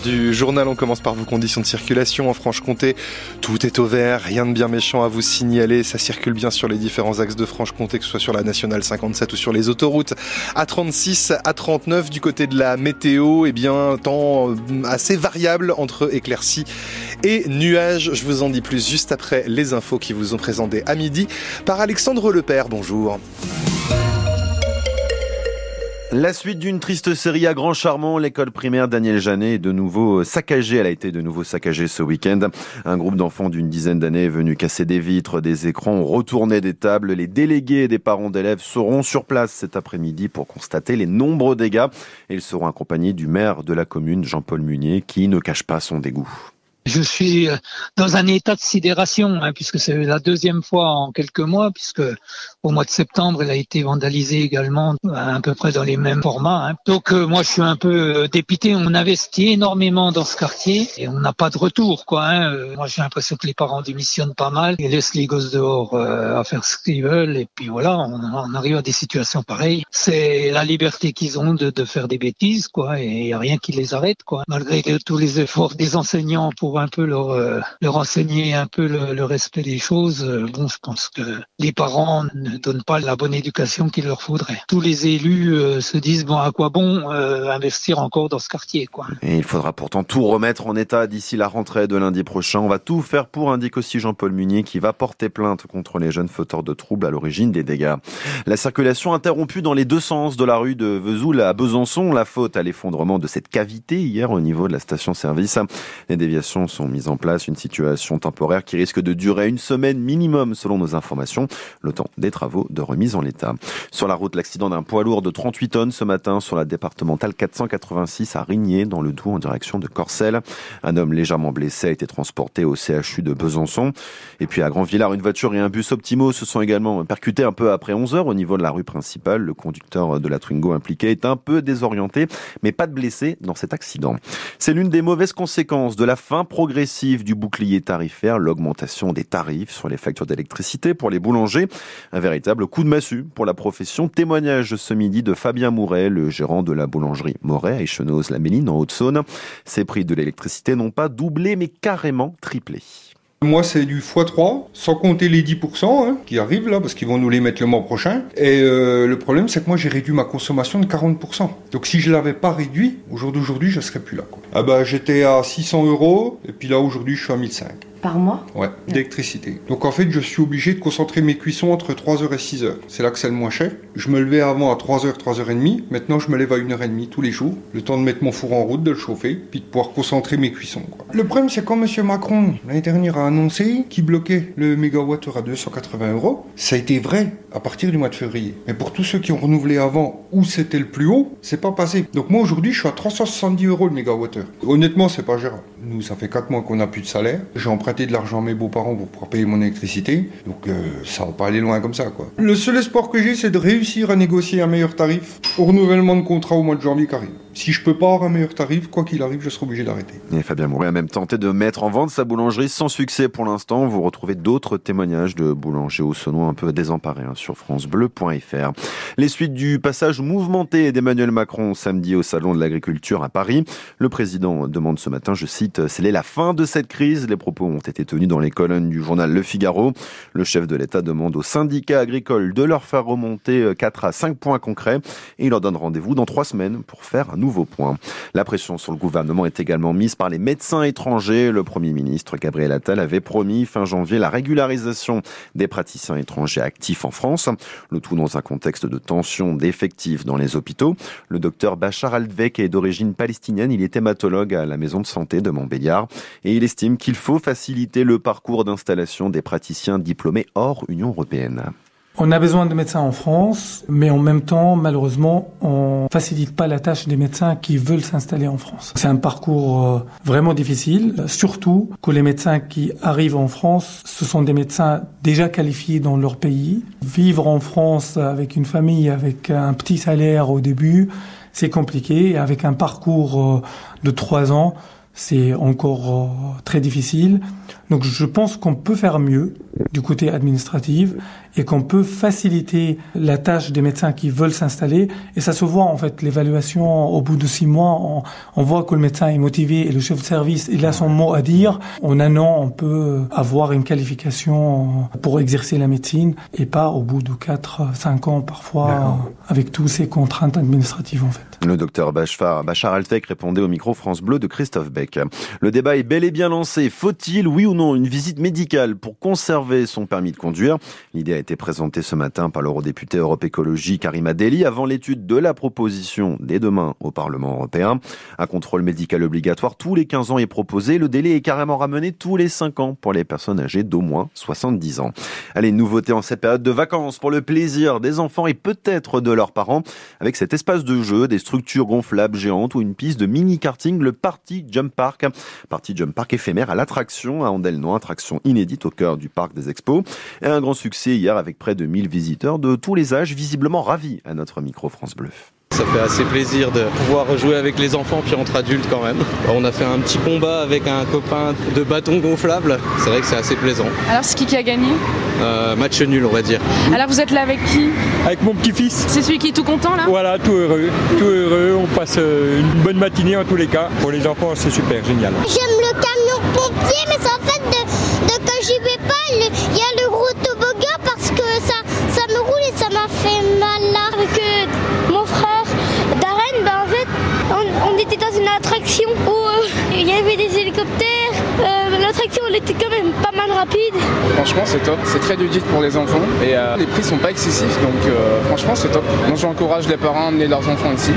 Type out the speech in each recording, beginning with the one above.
Du journal, on commence par vos conditions de circulation en Franche-Comté. Tout est au vert, rien de bien méchant à vous signaler. Ça circule bien sur les différents axes de Franche-Comté, que ce soit sur la nationale 57 ou sur les autoroutes. À 36, à 39, du côté de la météo, eh bien, temps euh, assez variable entre éclaircies et nuages. Je vous en dis plus juste après les infos qui vous ont présenté à midi par Alexandre Lepère. Bonjour. La suite d'une triste série à Grand Charmont, l'école primaire Daniel Janet est de nouveau saccagée. Elle a été de nouveau saccagée ce week-end. Un groupe d'enfants d'une dizaine d'années est venu casser des vitres, des écrans, retourner des tables. Les délégués des parents d'élèves seront sur place cet après-midi pour constater les nombreux dégâts. Ils seront accompagnés du maire de la commune, Jean-Paul Munier, qui ne cache pas son dégoût. Je suis euh, dans un état de sidération, hein, puisque c'est la deuxième fois en quelques mois, puisque au mois de septembre, il a été vandalisé également à, peu près dans les mêmes formats. Hein. Donc euh, moi, je suis un peu euh, dépité. On investit énormément dans ce quartier et on n'a pas de retour. Quoi, hein. Moi, j'ai l'impression que les parents démissionnent pas mal. Ils laissent les gosses dehors à faire ce qu'ils veulent. Et puis voilà, on, on, arrive à des situations pareilles. C'est la liberté qu'ils ont de, de, faire des bêtises, quoi, et il n'y a rien qui les arrête. Quoi. Malgré tous les efforts des enseignants pour un peu leur, euh, leur enseigner un peu le, respect des choses, euh, bon, je pense que les parents ne donnent pas la bonne éducation qu'il leur faudrait. Tous les élus euh, se disent bon, à quoi bon investir encore dans ce quartier, quoi. Et il faudra pourtant tout remettre en état d'ici la rentrée de lundi prochain. On va tout faire pour, indique aussi Jean-Paul Munier, qui va porter plainte contre les jeunes fauteurs de troubles à l'origine des dégâts. La circulation interrompue dans les deux sens de la rue de Vesoul à Besançon, la faute à l'effondrement de cette cavité hier au niveau de la station-service. Les déviations sont mises en place, une situation temporaire qui risque de durer une semaine minimum selon nos informations, le temps des travaux de remise en l'état. Sur la route, l'accident d'un poids lourd de 38 tonnes ce matin sur la départementale 486 à Rigné dans le Doubs en direction de Corcelles. Un homme légèrement blessé a été transporté au CHU de Besançon. Et puis à Grand-Villard, une voiture et un bus Optimo se sont également percutés un peu après 11 heures au niveau de la rue principale. Le conducteur de la Twingo impliqué est un peu désorienté, mais pas de blessés dans cet accident. C'est l'une des mauvaises conséquences de la fin progressive du bouclier tarifaire, l'augmentation des tarifs sur les factures d'électricité pour les boulangers. Un véritable coup de massue pour la profession. Témoignage ce midi de Fabien Mouret, le gérant de la boulangerie Moret à Echenoz-la-Méline en Haute-Saône. Ces prix de l'électricité n'ont pas doublé mais carrément triplé. Moi, c'est du x3, sans compter les 10% hein, qui arrivent là, parce qu'ils vont nous les mettre le mois prochain. Et euh, le problème, c'est que moi, j'ai réduit ma consommation de 40%. Donc, si je l'avais pas réduit, au jour d'aujourd'hui, je serais plus là. Ah bah, j'étais à 600 euros, et puis là, aujourd'hui, je suis à 1005 par mois Ouais, d'électricité. Donc en fait, je suis obligé de concentrer mes cuissons entre 3h et 6h. C'est là que c'est le moins cher. Je me levais avant à 3h, 3h30. Maintenant, je me lève à 1h30 tous les jours. Le temps de mettre mon four en route, de le chauffer, puis de pouvoir concentrer mes cuissons. Le problème, c'est quand M. Macron, l'année dernière, a annoncé qu'il bloquait le mégawattheure à 280 euros, ça a été vrai à partir du mois de février. Mais pour tous ceux qui ont renouvelé avant, où c'était le plus haut, c'est pas passé. Donc moi, aujourd'hui, je suis à 370 euros le mégawattheure. Honnêtement, c'est pas gérable. Nous, ça fait 4 mois qu'on n'a plus de salaire. J'ai de l'argent à mes beaux-parents pour pouvoir payer mon électricité. Donc euh, ça va pas aller loin comme ça, quoi. Le seul espoir que j'ai, c'est de réussir à négocier un meilleur tarif au renouvellement de contrat au mois de janvier qui arrive. Si je peux pas avoir un meilleur tarif, quoi qu'il arrive, je serai obligé d'arrêter. Et Fabien Mouret a même tenté de mettre en vente sa boulangerie sans succès pour l'instant. Vous retrouvez d'autres témoignages de boulangers au sonneau un peu désemparés hein, sur francebleu.fr. Les suites du passage mouvementé d'Emmanuel Macron samedi au Salon de l'Agriculture à Paris. Le président demande ce matin, je cite, c'est la fin de cette crise. Les propos ont été tenus dans les colonnes du journal Le Figaro. Le chef de l'État demande aux syndicats agricoles de leur faire remonter 4 à 5 points concrets et il leur donne rendez-vous dans 3 semaines pour faire un nouveau La pression sur le gouvernement est également mise par les médecins étrangers. Le Premier ministre Gabriel Attal avait promis fin janvier la régularisation des praticiens étrangers actifs en France. Le tout dans un contexte de tension d'effectifs dans les hôpitaux. Le docteur Bachar Aldvek est d'origine palestinienne. Il est hématologue à la maison de santé de Montbéliard et il estime qu'il faut faciliter le parcours d'installation des praticiens diplômés hors Union européenne. On a besoin de médecins en France, mais en même temps, malheureusement, on facilite pas la tâche des médecins qui veulent s'installer en France. C'est un parcours euh, vraiment difficile, surtout que les médecins qui arrivent en France, ce sont des médecins déjà qualifiés dans leur pays. Vivre en France avec une famille, avec un petit salaire au début, c'est compliqué. Avec un parcours euh, de trois ans, c'est encore très difficile. Donc je pense qu'on peut faire mieux du côté administratif et qu'on peut faciliter la tâche des médecins qui veulent s'installer. Et ça se voit en fait, l'évaluation au bout de six mois, on, on, voit que le médecin est motivé et le chef de service, il a son mot à dire. En un an, on peut avoir une qualification pour exercer la médecine et pas au bout de quatre, cinq ans parfois, avec tous ces contraintes administratives en fait. Le docteur Bachar, Bachar Altek répondait au micro France Bleu de Christophe Beck. Le débat est bel et bien lancé. Faut-il, oui ou non, une visite médicale pour conserver son permis de conduire L'idée a été présentée ce matin par l'eurodéputé Europe Écologie Karima Deli avant l'étude de la proposition dès demain au Parlement européen. Un contrôle médical obligatoire tous les 15 ans est proposé. Le délai est carrément ramené tous les 5 ans pour les personnes âgées d'au moins 70 ans. Allez, nouveauté en cette période de vacances pour le plaisir des enfants et peut-être de leurs parents avec cet espace de jeu, des structure gonflable géante ou une piste de mini-karting, le Party Jump Park. Party Jump Park éphémère à l'attraction à Attraction inédite au cœur du parc des expos. Et un grand succès hier avec près de 1000 visiteurs de tous les âges, visiblement ravis à notre micro France Bleu. Ça fait assez plaisir de pouvoir jouer avec les enfants puis entre adultes quand même. On a fait un petit combat avec un copain de bâton gonflable. C'est vrai que c'est assez plaisant. Alors c'est qui qui a gagné euh, Match nul on va dire. Alors vous êtes là avec qui Avec mon petit-fils. C'est celui qui est tout content là Voilà, tout heureux. Tout heureux. On passe euh, une bonne matinée en tous les cas. Pour les enfants c'est super, génial. J'aime le camion pompier mais en fait de, de quand j'y vais pas, il y a le gros toboggan parce que ça, ça me roule et ça m'a fait mal là. Que mon frère on, était dans une attraction où euh, il y avait des hélicoptères. Euh, L'attraction elle était quand même pas mal rapide. Franchement c'est top, c'est très ludique pour les enfants et euh, les prix sont pas excessifs donc euh, franchement c'est top. Moi j'encourage les parents à amener leurs enfants ici.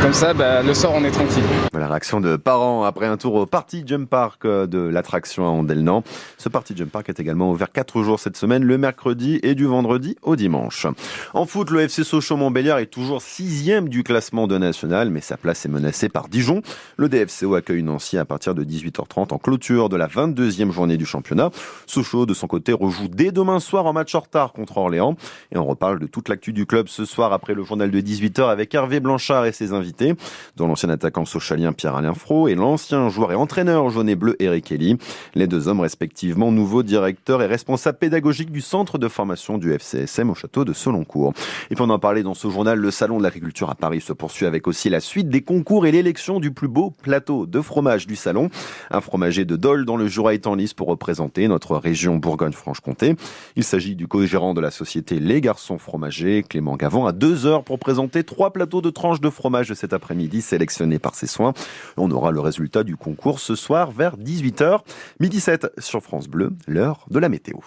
Comme ça bah, le soir on est tranquille. La réaction de parents après un tour au Party Jump Park de l'attraction à Andelnan. Ce Party Jump Park est également ouvert 4 jours cette semaine, le mercredi et du vendredi au dimanche. En foot, le FC Sochaux-Montbéliard est toujours sixième du classement de national, mais sa place est menacée par Dijon. Le DFCO accueille Nancy à partir de 18h30 en clôture de la 22e journée du championnat. Sochaux, de son côté, rejoue dès demain soir en match en retard contre Orléans. Et on reparle de toute l'actu du club ce soir après le journal de 18h avec Hervé Blanchard et ses invités, dont l'ancien attaquant sochalien Pierre-Alain Fro et l'ancien joueur et entraîneur jaune et bleu Eric Kelly. Les deux hommes respectivement nouveaux directeurs et responsables pédagogiques du centre de formation du FCSM au château de Soloncourt. Et puis on en parlait dans ce journal, le salon de l'agriculture à Paris se poursuit avec aussi la suite des concours et l'élection du plus beau plateau de fromage du salon. Un fromager de Dole dans le Jura est en lice pour représenter notre région Bourgogne-Franche-Comté. Il s'agit du co-gérant de la société Les Garçons Fromagers, Clément Gavant, à deux heures pour présenter trois plateaux de tranches de fromage de cet après-midi sélectionnés par ses soins. On aura le résultat du concours ce soir vers 18h. Midi 7 sur France Bleu, l'heure de la météo.